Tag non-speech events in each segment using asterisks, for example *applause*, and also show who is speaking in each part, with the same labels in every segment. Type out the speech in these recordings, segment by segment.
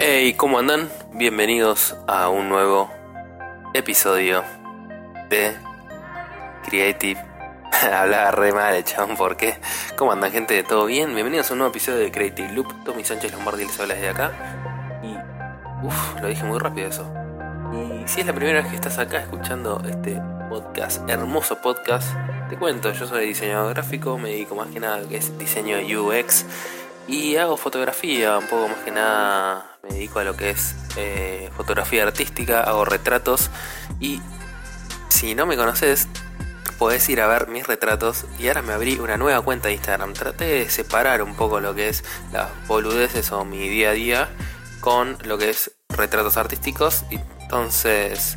Speaker 1: Hey, ¿cómo andan? Bienvenidos a un nuevo episodio de Creative. *laughs* Hablaba re mal, chabón, ¿por qué? ¿Cómo andan, gente? ¿Todo bien? Bienvenidos a un nuevo episodio de Creative Loop. Tommy Sánchez Lombardi les habla desde acá. Y. Uff, lo dije muy rápido eso. Y si es la primera vez que estás acá escuchando este podcast, hermoso podcast, te cuento, yo soy diseñador gráfico, me dedico más que nada a que es diseño UX y hago fotografía, un poco más que nada me dedico a lo que es eh, fotografía artística, hago retratos y si no me conoces, podés ir a ver mis retratos y ahora me abrí una nueva cuenta de Instagram. Traté de separar un poco lo que es las boludeces o mi día a día con lo que es retratos artísticos entonces,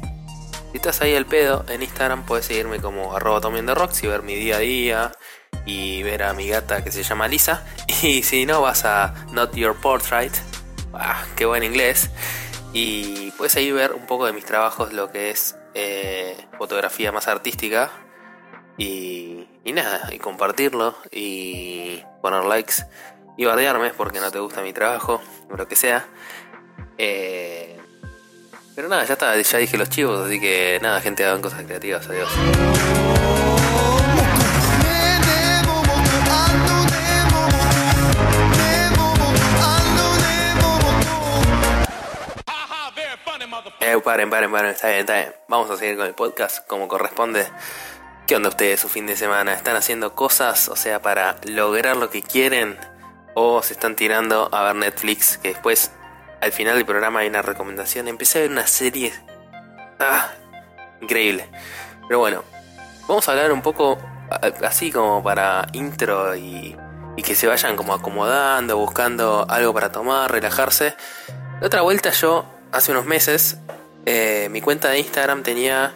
Speaker 1: si estás ahí al pedo, en Instagram puedes seguirme como arroba rocks y ver mi día a día y ver a mi gata que se llama Lisa. *laughs* Y si no, vas a Not Your Portrait, ah, qué buen inglés. Y puedes ahí ver un poco de mis trabajos, lo que es eh, fotografía más artística. Y, nada, y compartirlo y poner likes y bardearme porque no te gusta mi trabajo, o lo que sea. Eh, pero nada, ya está, ya dije los chivos, así que nada, gente, hagan cosas creativas, adiós. Paren, paren, paren, está bien, está bien. Vamos a seguir con el podcast como corresponde. ¿Qué onda ustedes su fin de semana? ¿Están haciendo cosas, o sea, para lograr lo que quieren? ¿O se están tirando a ver Netflix que después al final del programa hay una recomendación. Empecé a ver una serie. Ah, increíble. Pero bueno, vamos a hablar un poco así como para intro y, que se vayan como acomodando, buscando algo para tomar, relajarse. De otra vuelta yo, hace unos meses, eh, mi cuenta de Instagram tenía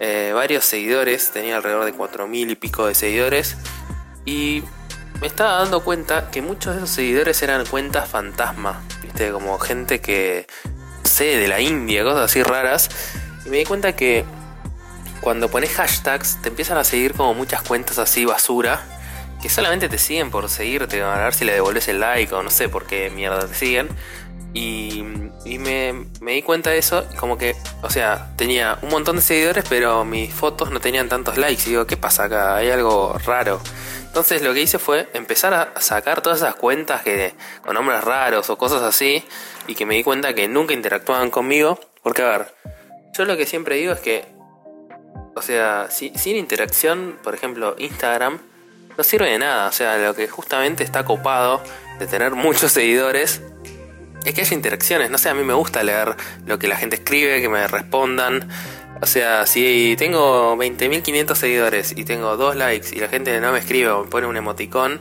Speaker 1: eh, varios seguidores, tenía alrededor de 4.000 y pico de seguidores. Y me estaba dando cuenta que muchos de esos seguidores eran cuentas fantasma, ¿viste? Como gente que, sé, de la India, cosas así raras. Y me di cuenta que cuando pones hashtags te empiezan a seguir como muchas cuentas así basura, que solamente te siguen por seguirte, a ver si le devolves el like o no sé por qué mierda te siguen. Y, me, me, di cuenta de eso, como que, o sea, tenía un montón de seguidores, pero mis fotos no tenían tantos likes. Y digo, ¿qué pasa acá? Hay algo raro. Entonces lo que hice fue empezar a sacar todas esas cuentas que con nombres raros o cosas así y que me di cuenta que nunca interactuaban conmigo. Porque a ver, yo lo que siempre digo es que, o sea, sin interacción, por ejemplo, Instagram no sirve de nada. O sea, lo que justamente está copado de tener *laughs* muchos seguidores es que haya interacciones. No sé, a mí me gusta leer lo que la gente escribe, que me respondan. O sea, si tengo 20.500 seguidores y tengo dos likes y la gente no me escribe o me pone un emoticón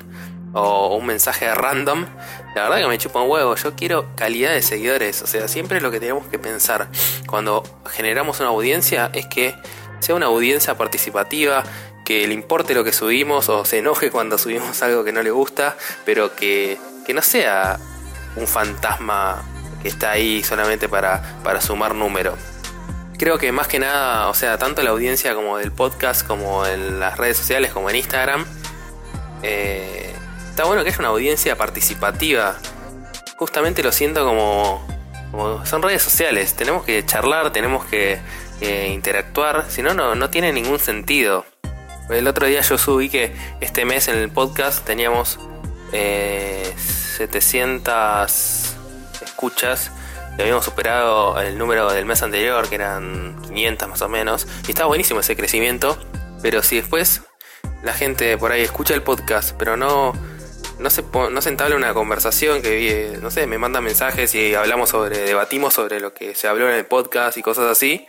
Speaker 1: o un mensaje random, la verdad que me chupa un huevo. Yo quiero calidad de seguidores. O sea, siempre lo que tenemos que pensar cuando generamos una audiencia es que sea una audiencia participativa, que le importe lo que subimos o se enoje cuando subimos algo que no le gusta, pero que, que no sea un fantasma que está ahí solamente para, para sumar número creo que más que nada, o sea, tanto la audiencia como del podcast, como en las redes sociales, como en Instagram, eh, está bueno que haya una audiencia participativa. Justamente lo siento como, son redes sociales, tenemos que charlar, tenemos que, interactuar, si no, no tiene ningún sentido. El otro día yo subí que este mes en el podcast teníamos 700 eh, escuchas habíamos superado el número del mes anterior, que eran 500 más o menos. Y estaba buenísimo ese crecimiento. Pero si después la gente por ahí escucha el podcast, pero no, no, se, no se entabla una conversación que, no sé, me mandan mensajes y hablamos sobre, debatimos sobre lo que se habló en el podcast y cosas así.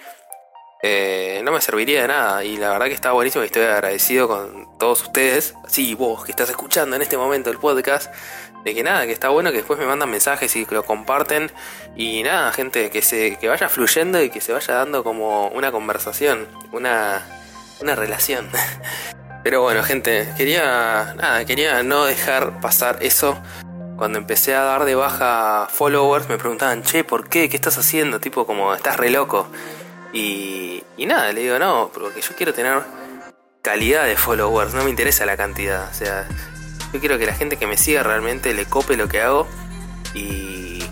Speaker 1: Eh, no me serviría de nada y la verdad que está buenísimo y estoy agradecido con todos ustedes, sí, vos que estás escuchando en este momento el podcast, que nada, que está bueno que después me mandan mensajes y que lo comparten y nada, gente, que se que vaya fluyendo y que se vaya dando como una conversación, una, una relación. *laughs* Pero bueno, gente, quería nada, quería no dejar pasar eso. Cuando empecé a dar de baja followers me preguntaban, "Che, ¿por qué? ¿Qué estás haciendo?" Tipo como, "Estás re loco." Y, y nada, le digo, "No, porque yo quiero tener calidad de followers, no me interesa la cantidad." O sea, yo quiero que la gente que me siga realmente le cope lo que hago y,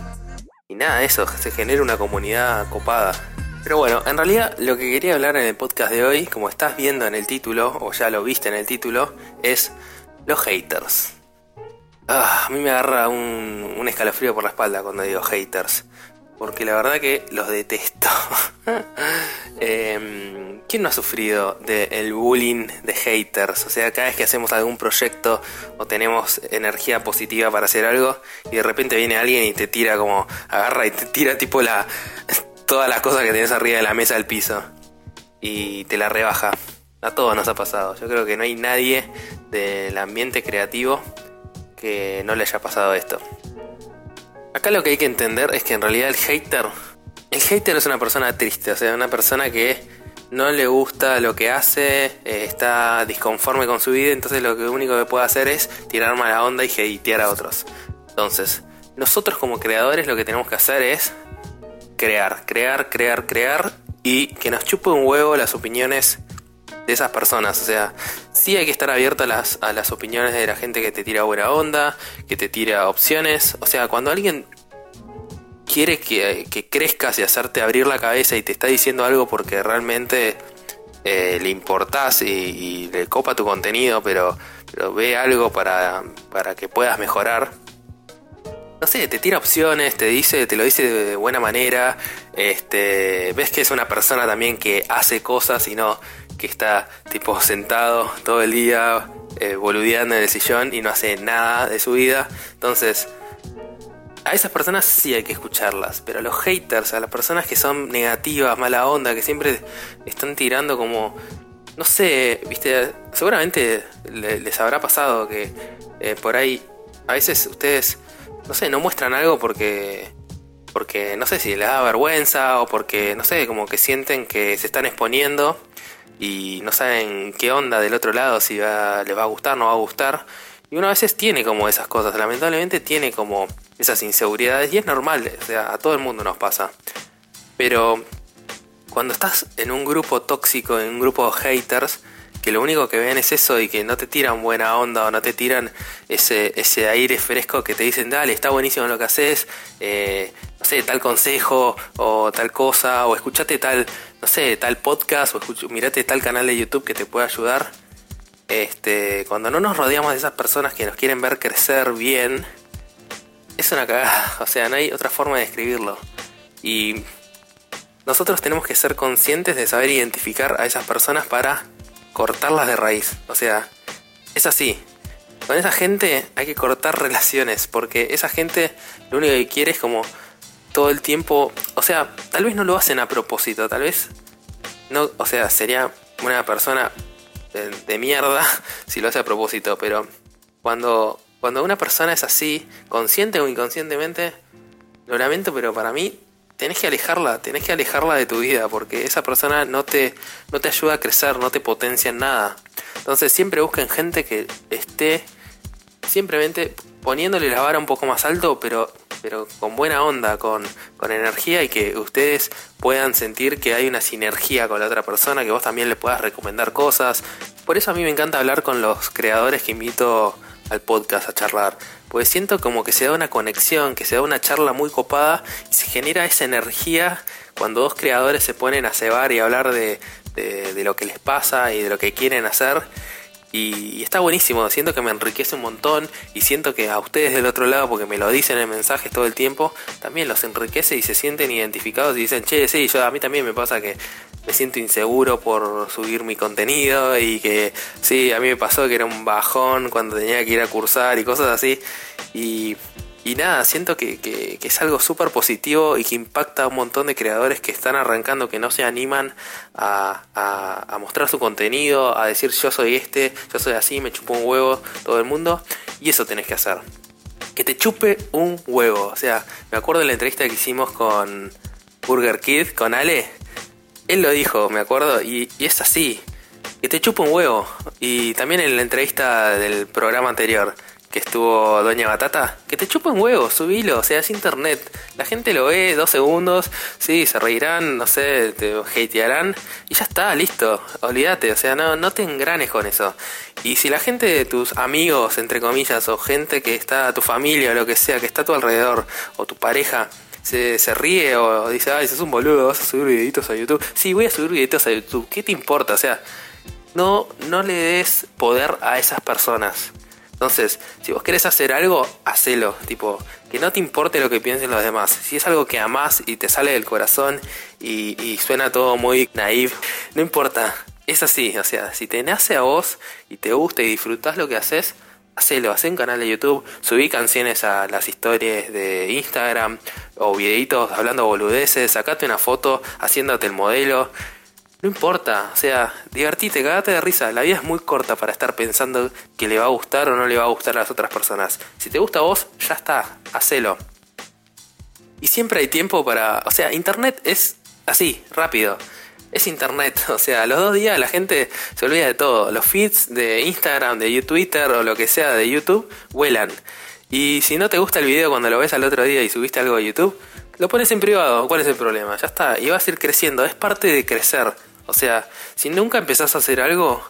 Speaker 1: y nada, eso, se genera una comunidad copada. Pero bueno, en realidad lo que quería hablar en el podcast de hoy, como estás viendo en el título, o ya lo viste en el título, es los haters. Ah, a mí me agarra un, un escalofrío por la espalda cuando digo haters. Porque la verdad que los detesto. *laughs* eh, ¿Quién no ha sufrido del bullying de haters? O sea, cada vez que hacemos algún proyecto o tenemos energía positiva para hacer algo y de repente viene alguien y te tira como, agarra y te tira tipo la todas las cosas que tenés arriba de la mesa al piso y te la rebaja. A todos nos ha pasado. Yo creo que no hay nadie del ambiente creativo que no le haya pasado esto. Acá lo que hay que entender es que en realidad el hater, el hater es una persona triste, o sea, una persona que no le gusta lo que hace, eh, está disconforme con su vida, entonces lo que único que puede hacer es tirar mala onda y hatear a otros. Entonces, nosotros como creadores lo que tenemos que hacer es crear, crear, crear, crear y que nos chupe un huevo las opiniones de esas personas. O sea, sí hay que estar abierto a las, a las opiniones de la gente que te tira buena onda, que te tira opciones. O sea, cuando alguien quiere que, crezcas y hacerte abrir la cabeza y te está diciendo algo porque realmente eh, le importás y, le copa tu contenido, pero, pero ve algo para, para que puedas mejorar. No sé, te tira opciones, te dice, te lo dice de buena manera, este, ves que es una persona también que hace cosas y no que está tipo sentado todo el día eh, boludeando en el sillón y no hace nada de su vida. Entonces, a esas personas sí hay que escucharlas, pero a los haters, a las personas que son negativas, mala onda, que siempre están tirando como, no sé, viste, seguramente les habrá pasado que eh, por ahí a veces ustedes, no sé, no muestran algo porque porque no sé si les da vergüenza o porque no sé, como que sienten que se están exponiendo y no saben qué onda del otro lado, si les va a gustar, no va a gustar. Y uno a veces tiene como esas cosas, lamentablemente tiene como esas inseguridades y es normal, o sea, a todo el mundo nos pasa. Pero cuando estás en un grupo tóxico, en un grupo de haters, que lo único que ven es eso y que no te tiran buena onda o no te tiran ese, ese aire fresco que te dicen, dale, está buenísimo lo que haces, eh, no sé, tal consejo o tal cosa, o escuchate tal, no sé, tal podcast, o mirate tal canal de YouTube que te pueda ayudar. Este, cuando no nos rodeamos de esas personas que nos quieren ver crecer bien, es una cagada, *laughs* o sea, no hay otra forma de describirlo. Y nosotros tenemos que ser conscientes de saber identificar a esas personas para cortarlas de raíz. O sea, es así. Con esa gente hay que cortar *laughs* relaciones, porque esa gente lo único que quiere es como todo el tiempo, o sea, tal vez no lo hacen a propósito, tal vez no, o sea, sería una persona de, mierda *laughs* si lo hace a propósito, pero cuando cuando una persona es así, consciente o inconscientemente, lo lamento, pero para mí tenés que alejarla, tenés que alejarla de tu vida, porque esa persona no te, no te ayuda a crecer, no te potencia en nada. Entonces siempre busquen gente que esté simplemente poniéndole la vara un poco más alto, pero, pero con buena onda, con, con energía y que ustedes puedan sentir que hay una sinergia con la otra persona, que vos también le puedas recomendar cosas. Por eso a mí me encanta hablar con los creadores que invito al podcast a charlar. Pues siento como que se da una conexión, que se da una charla muy copada y se genera esa energía cuando dos creadores se ponen a cebar y hablar de, de, lo que les pasa y de lo que quieren hacer. Y, está buenísimo, siento que me enriquece un montón y siento que a ustedes del otro lado, porque me lo dicen en mensajes todo el tiempo, también los enriquece y se sienten identificados y dicen, che, sí, yo a mí también me pasa que me siento inseguro por subir mi contenido y que sí, a mí me pasó que era un bajón cuando tenía que ir a cursar y cosas así. Y, y nada, siento que, que, es algo súper positivo y que impacta a un montón de creadores que están arrancando, que no se animan a, a, mostrar su contenido, a decir yo soy este, yo soy así, me chupo un huevo todo el mundo. Y eso tenés que hacer. Que te chupe un huevo. O sea, me acuerdo de la entrevista que hicimos con Burger Kid, con Ale él lo dijo, me acuerdo, y, es así. Que te chupa un huevo. Y también en la entrevista del programa anterior, que estuvo Doña Batata, que te chupa un huevo, subilo, o sea, es internet. La gente lo ve dos segundos, sí, se reirán, no sé, te hatearán, y ya está, listo, olvídate, o sea, no, no te engranes con eso. Y si la gente de tus amigos, entre comillas, o gente que está, tu familia o lo que sea, que está a tu alrededor, o tu pareja, se, se ríe o dice, ay, sos un boludo, vas a subir videitos a YouTube. Sí, voy a subir videitos a YouTube, ¿qué te importa? O sea, no, no le des poder a esas personas. Entonces, si vos querés hacer algo, hacelo. Tipo, que no te importe lo que piensen los demás. Si es algo que amás y te sale del corazón y, y suena todo muy naive, no importa. Es así, o sea, si te nace a vos y te gusta y disfrutás lo que haces, hacelo, hacé un canal de YouTube, subí canciones a las historias de Instagram o videitos hablando boludeces, sacate una foto haciéndote el modelo. No importa, o sea, divertite, cagate de risa. La vida es muy corta para estar pensando que le va a gustar o no le va a gustar a las otras personas. Si te gusta a vos, ya está, hacelo. Y siempre hay tiempo para... O sea, Internet es así, rápido es internet. *laughs* O sea, los dos días la gente se olvida de todo. Los feeds de Instagram, de Twitter o lo que sea de YouTube vuelan. Y si no te gusta el video cuando lo ves al otro día y subiste algo a YouTube, lo pones en privado. ¿Cuál es el problema? Ya está. Y vas a ir creciendo. Es parte de crecer. O sea, si nunca empezás a hacer algo,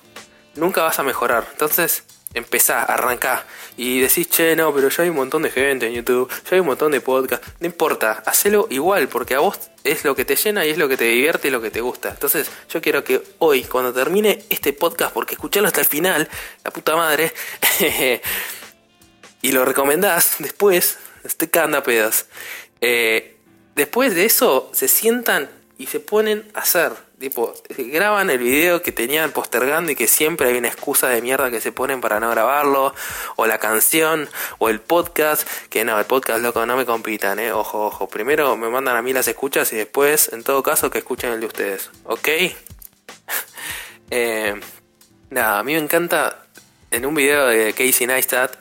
Speaker 1: nunca vas a mejorar. Entonces, empezá, arrancá y decís, che, no, pero ya hay un montón de gente en YouTube, ya hay un montón de podcasts, no importa, hacelo igual, porque a vos es lo que te llena y es lo que te divierte y lo que te gusta. Entonces, yo quiero que hoy, cuando termine este podcast, porque escucharlo hasta el final, la puta madre, *laughs* y lo recomendás después, este canda pedos. Eh, después de eso, se sientan y se ponen a hacer tipo, graban el video que tenían postergando y que siempre hay una excusa de mierda que se ponen para no grabarlo, o la canción, o el podcast, que no, el podcast, loco, no me compitan, eh, ojo, ojo, primero me mandan a mí las escuchas y después, en todo caso, que escuchen el de ustedes, ¿ok? *laughs* eh, nada, a mí me encanta, en un video de Casey Neistat,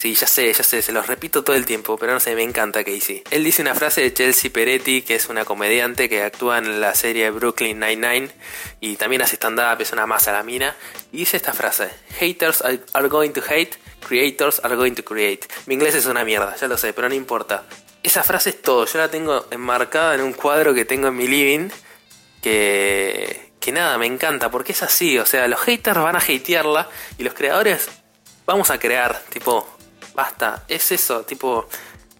Speaker 1: Sí, ya sé, ya sé, se los repito todo el tiempo, pero no sé, me encanta Casey. Él dice una frase de Chelsea Peretti, que es una comediante que actúa en la serie Brooklyn Nine-Nine y también hace stand-up, es una masa la mina. Y dice esta frase: Haters are going to hate, creators are going to create. Mi inglés es una mierda, ya lo sé, pero no importa. Esa frase es todo, yo la tengo enmarcada en un cuadro que tengo en mi living que, que nada, me encanta, porque es así, o sea, los haters van a hatearla y los creadores vamos a crear, tipo, Basta, es eso, tipo,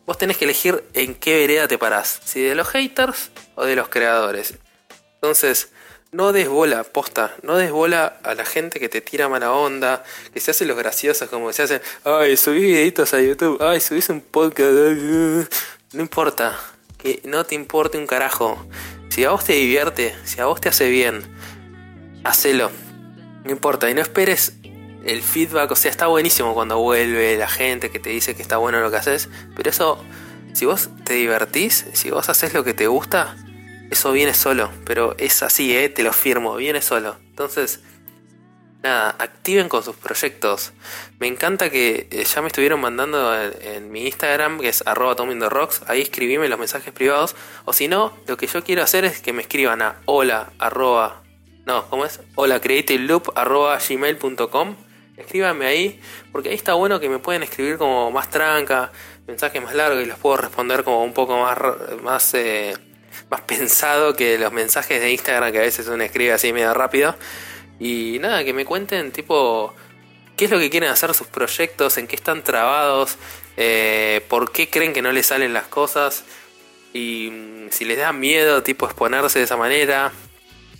Speaker 1: vos tenés que elegir en qué vereda te parás, si de los haters o de los creadores. Entonces, no des bola, posta, no des bola a la gente que te tira mala onda, que se hacen los graciosos como se hacen, ay, subí videitos a YouTube, ay, subís un podcast, no importa, que no te importe un carajo. Si a vos te divierte, si a vos te hace bien, hacelo. No importa, y no esperes el feedback, o sea, está buenísimo cuando vuelve la gente que te dice que está bueno lo que haces, pero eso, si vos te divertís, si vos haces lo que te gusta, eso viene solo, pero es así, ¿eh? te lo firmo, viene solo. Entonces, nada, activen con sus proyectos. Me encanta que eh, ya me estuvieron mandando en, mi Instagram, que es arroba rocks, ahí escribime los mensajes privados, o si no, lo que yo quiero hacer es que me escriban a hola no, ¿cómo es? Hola creativeloop gmail.com escríbanme ahí, porque ahí está bueno que me pueden escribir como más tranca, mensajes más largos y los puedo responder como un poco más, más, eh, más pensado que los mensajes de Instagram que a veces uno escribe así medio rápido. Y nada, que me cuenten tipo qué es lo que quieren hacer sus proyectos, en qué están trabados, eh, por qué creen que no les salen las cosas y mm, si les da miedo tipo exponerse de esa manera.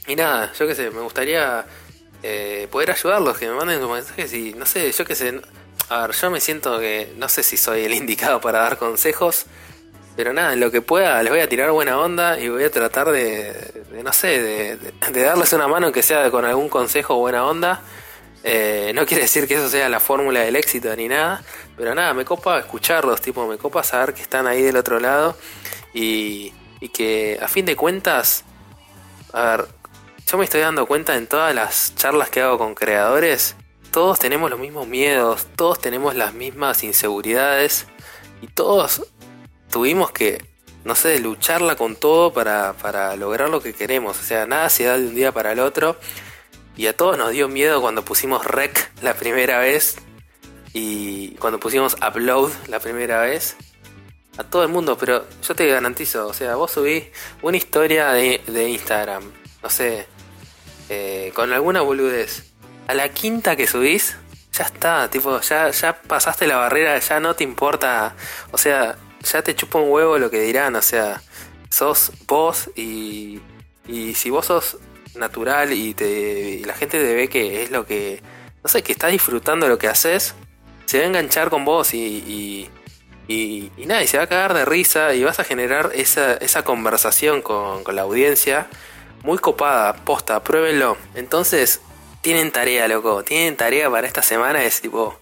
Speaker 1: Y nada, yo qué sé, me gustaría eh, poder ayudarlos, que me manden mensajes y no sé, yo qué sé. A ver, yo me siento que no sé si soy el *laughs* indicado para dar consejos, pero nada, en lo que pueda les voy a tirar buena onda y voy a tratar de, no sé, de, darles una mano que sea con algún consejo buena onda. Eh, no quiere decir que eso sea la fórmula del éxito ni nada, pero nada, me copa escucharlos, tipo, me copa saber que están ahí del otro lado y, y que a fin de cuentas, a ver, yo me estoy dando cuenta en todas las charlas que hago con creadores, todos tenemos los mismos miedos, todos tenemos las mismas inseguridades y todos tuvimos que, no sé, lucharla con todo para, para lograr lo que queremos. O sea, nada se da de un día para el otro. Y a todos nos dio miedo cuando pusimos rec la primera vez y cuando pusimos upload la primera vez. A todo el mundo, pero yo te garantizo, o sea, vos subís una historia de, de Instagram, no sé, eh, con alguna boludez, a la quinta que subís, ya está, tipo, ya, ya pasaste la barrera, ya no te importa, o sea, ya te chupa un huevo lo que dirán, o sea, sos vos y, y si vos sos natural y, te, la gente te ve que es lo que, no sé, que estás disfrutando lo que haces, se va a enganchar con vos y, y, y, nada, y se va a cagar de risa y vas a generar esa, esa conversación con, con la audiencia muy copada, posta, pruébenlo. Entonces, tienen tarea, loco, tienen tarea para esta semana, es tipo,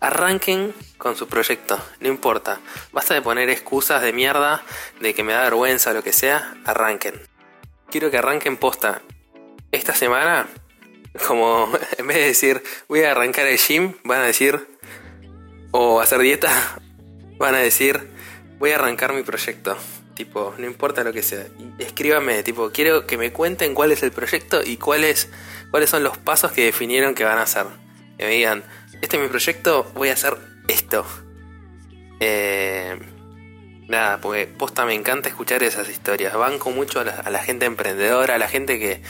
Speaker 1: arranquen con su proyecto, no importa. Basta de poner excusas de mierda, de que me da vergüenza o lo que sea, arranquen. Quiero que arranquen posta. Esta semana, como *laughs* en vez de decir voy a arrancar el gym, van a decir, o hacer dieta, *laughs* van a decir voy a arrancar mi proyecto. Tipo, no importa lo que sea. Escríbame, tipo, quiero que me cuenten cuál es el proyecto y cuáles, cuáles son los pasos que definieron que van a hacer. Que me digan, este es mi proyecto, voy a hacer esto. Eh, nada, porque posta me encanta escuchar esas historias. Banco mucho a la, gente emprendedora, a la gente que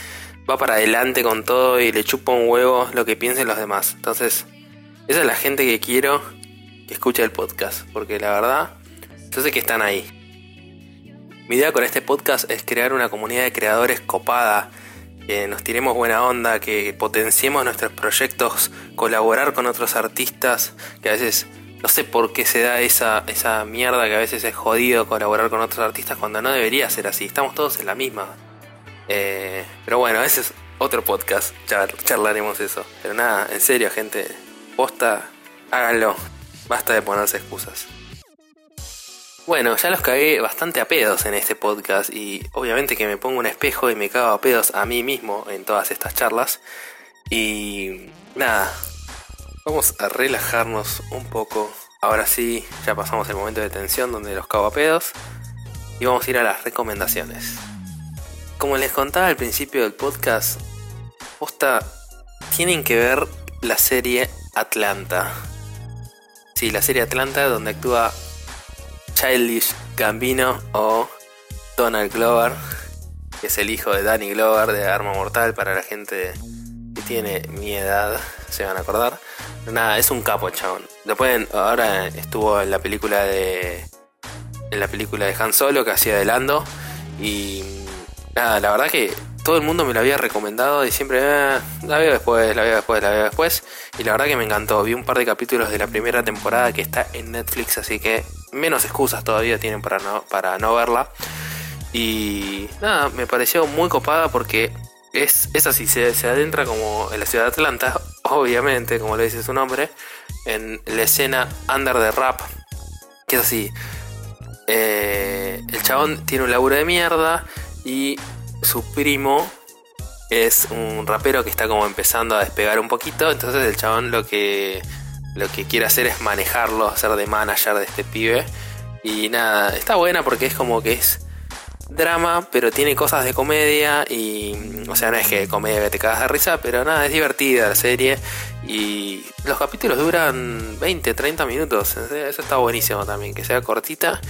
Speaker 1: va para adelante con todo y le chupa un huevo lo que piensen los demás. Entonces, esa es la gente que quiero que escuche el podcast, porque la verdad, yo sé que están ahí. Mi idea con este podcast es crear una comunidad de creadores copada que nos tiremos buena onda, que potenciemos nuestros proyectos, colaborar con otros artistas, que a veces no sé por qué se da esa, esa mierda que a veces es jodido colaborar con otros artistas cuando no debería ser así, estamos todos en la misma. Eh, pero bueno, ese es otro podcast, charlaremos eso. Pero nada, en serio gente, posta, háganlo, basta de ponerse excusas. Bueno, ya los cagué bastante a pedos en este podcast y obviamente que me pongo un espejo y me cago a pedos a mí mismo en todas estas charlas. Y nada, vamos a relajarnos un poco. Ahora sí, ya pasamos el momento de tensión donde los cago a pedos y vamos a ir a las recomendaciones. Como les contaba al principio del podcast, posta, tienen que ver la serie Atlanta. Sí, la serie Atlanta donde actúa Childish Gambino o Donald Glover, que es el hijo de Danny Glover de Arma Mortal para la gente que tiene mi edad, se van a acordar. nada, es un capo, chabón. Después, ahora estuvo en la película de. En la película de Han Solo que hacía de Lando. Y nada, la verdad que todo el mundo me lo había recomendado y siempre ah, la veo después, la veo después, la veo después. Y la verdad que me encantó. Vi un par de capítulos de la primera temporada que está en Netflix, así que menos excusas todavía tienen para no, para no verla. Y nada, me pareció muy copada porque es, es así, se, se adentra como en la ciudad de Atlanta, *laughs* obviamente, como le dice su nombre, en la escena under the rap, que es así. Eh, el chabón tiene un laburo de mierda y su primo es un rapero que está como empezando a despegar un poquito. Entonces el chabón lo que, lo que quiere hacer es manejarlo, ser de manager de este pibe. Y nada, está buena porque es como que es drama, pero tiene cosas de comedia. Y, o sea, no es que comedia que te cagas de risa, pero nada, es divertida la serie. Y los capítulos duran 20, 30 minutos. Eso está buenísimo también, que sea cortita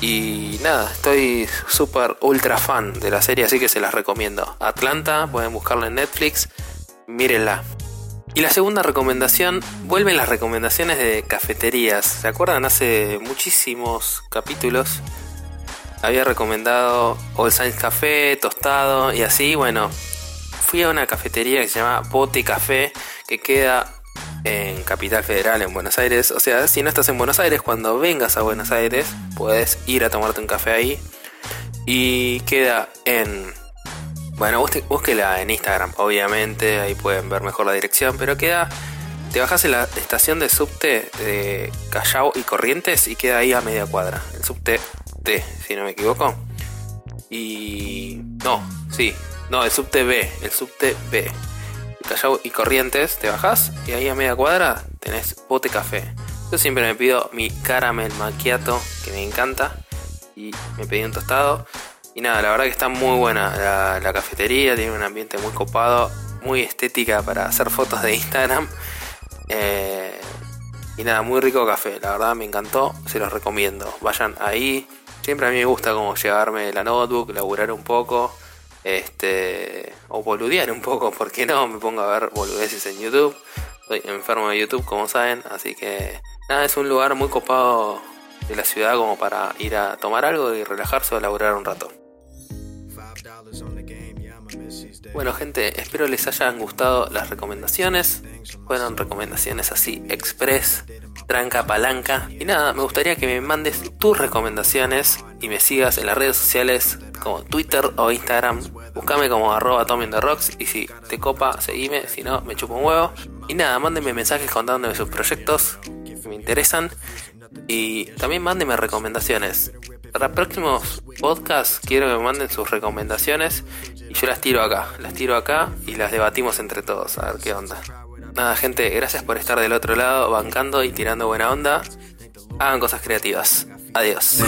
Speaker 1: y nada, estoy súper ultra fan de la serie, así que se las recomiendo. Atlanta, pueden buscarla en Netflix, mírenla. Y la segunda recomendación, vuelven las recomendaciones de cafeterías. ¿Se acuerdan? Hace muchísimos capítulos había recomendado All Science Café, tostado y así. Bueno, fui a una cafetería que se llama Bote Café, que queda en Capital Federal, en Buenos Aires. O sea, si no estás en Buenos Aires, cuando vengas a Buenos Aires, puedes ir a tomarte un café ahí. Y queda en... Bueno, búsquela en Instagram, obviamente, ahí pueden ver mejor la dirección, pero queda... Te bajas en la estación de subte de Callao y Corrientes y queda ahí a media cuadra. El subte T, si no me equivoco. Y... No, sí. No, el subte B, el subte B. Callao y Corrientes, te bajás y ahí a media cuadra tenés bote café. Yo siempre me pido mi caramel macchiato, que me encanta, y me pedí un tostado. Y nada, la verdad que está muy buena la, cafetería, tiene un ambiente muy copado, muy estética para hacer fotos de Instagram. Eh, y nada, muy rico café, la verdad me encantó, se los recomiendo. Vayan ahí, siempre a mí me gusta como llevarme la notebook, laburar un poco este, o boludear un poco, porque no me pongo a ver boludeces en YouTube. Estoy enfermo de YouTube, como saben, así que nada, es un lugar muy copado de la ciudad como para ir a tomar algo y relajarse o laburar un rato. Bueno gente, espero les hayan gustado las recomendaciones. Fueron recomendaciones así, express, tranca, palanca. Y nada, me gustaría que me mandes tus recomendaciones y me sigas en las redes sociales como Twitter o Instagram. Búscame como arroba Rocks y si te copa, seguime, si no, me chupo un huevo. Y nada, mándenme mensajes contándome sus proyectos que me interesan. Y también mándenme recomendaciones. Para próximos podcasts quiero que me manden sus recomendaciones y yo las tiro acá, las tiro acá y las debatimos entre todos, a ver qué onda. Nada, gente, gracias por estar del otro lado, bancando y tirando buena onda. Hagan cosas creativas. Adiós.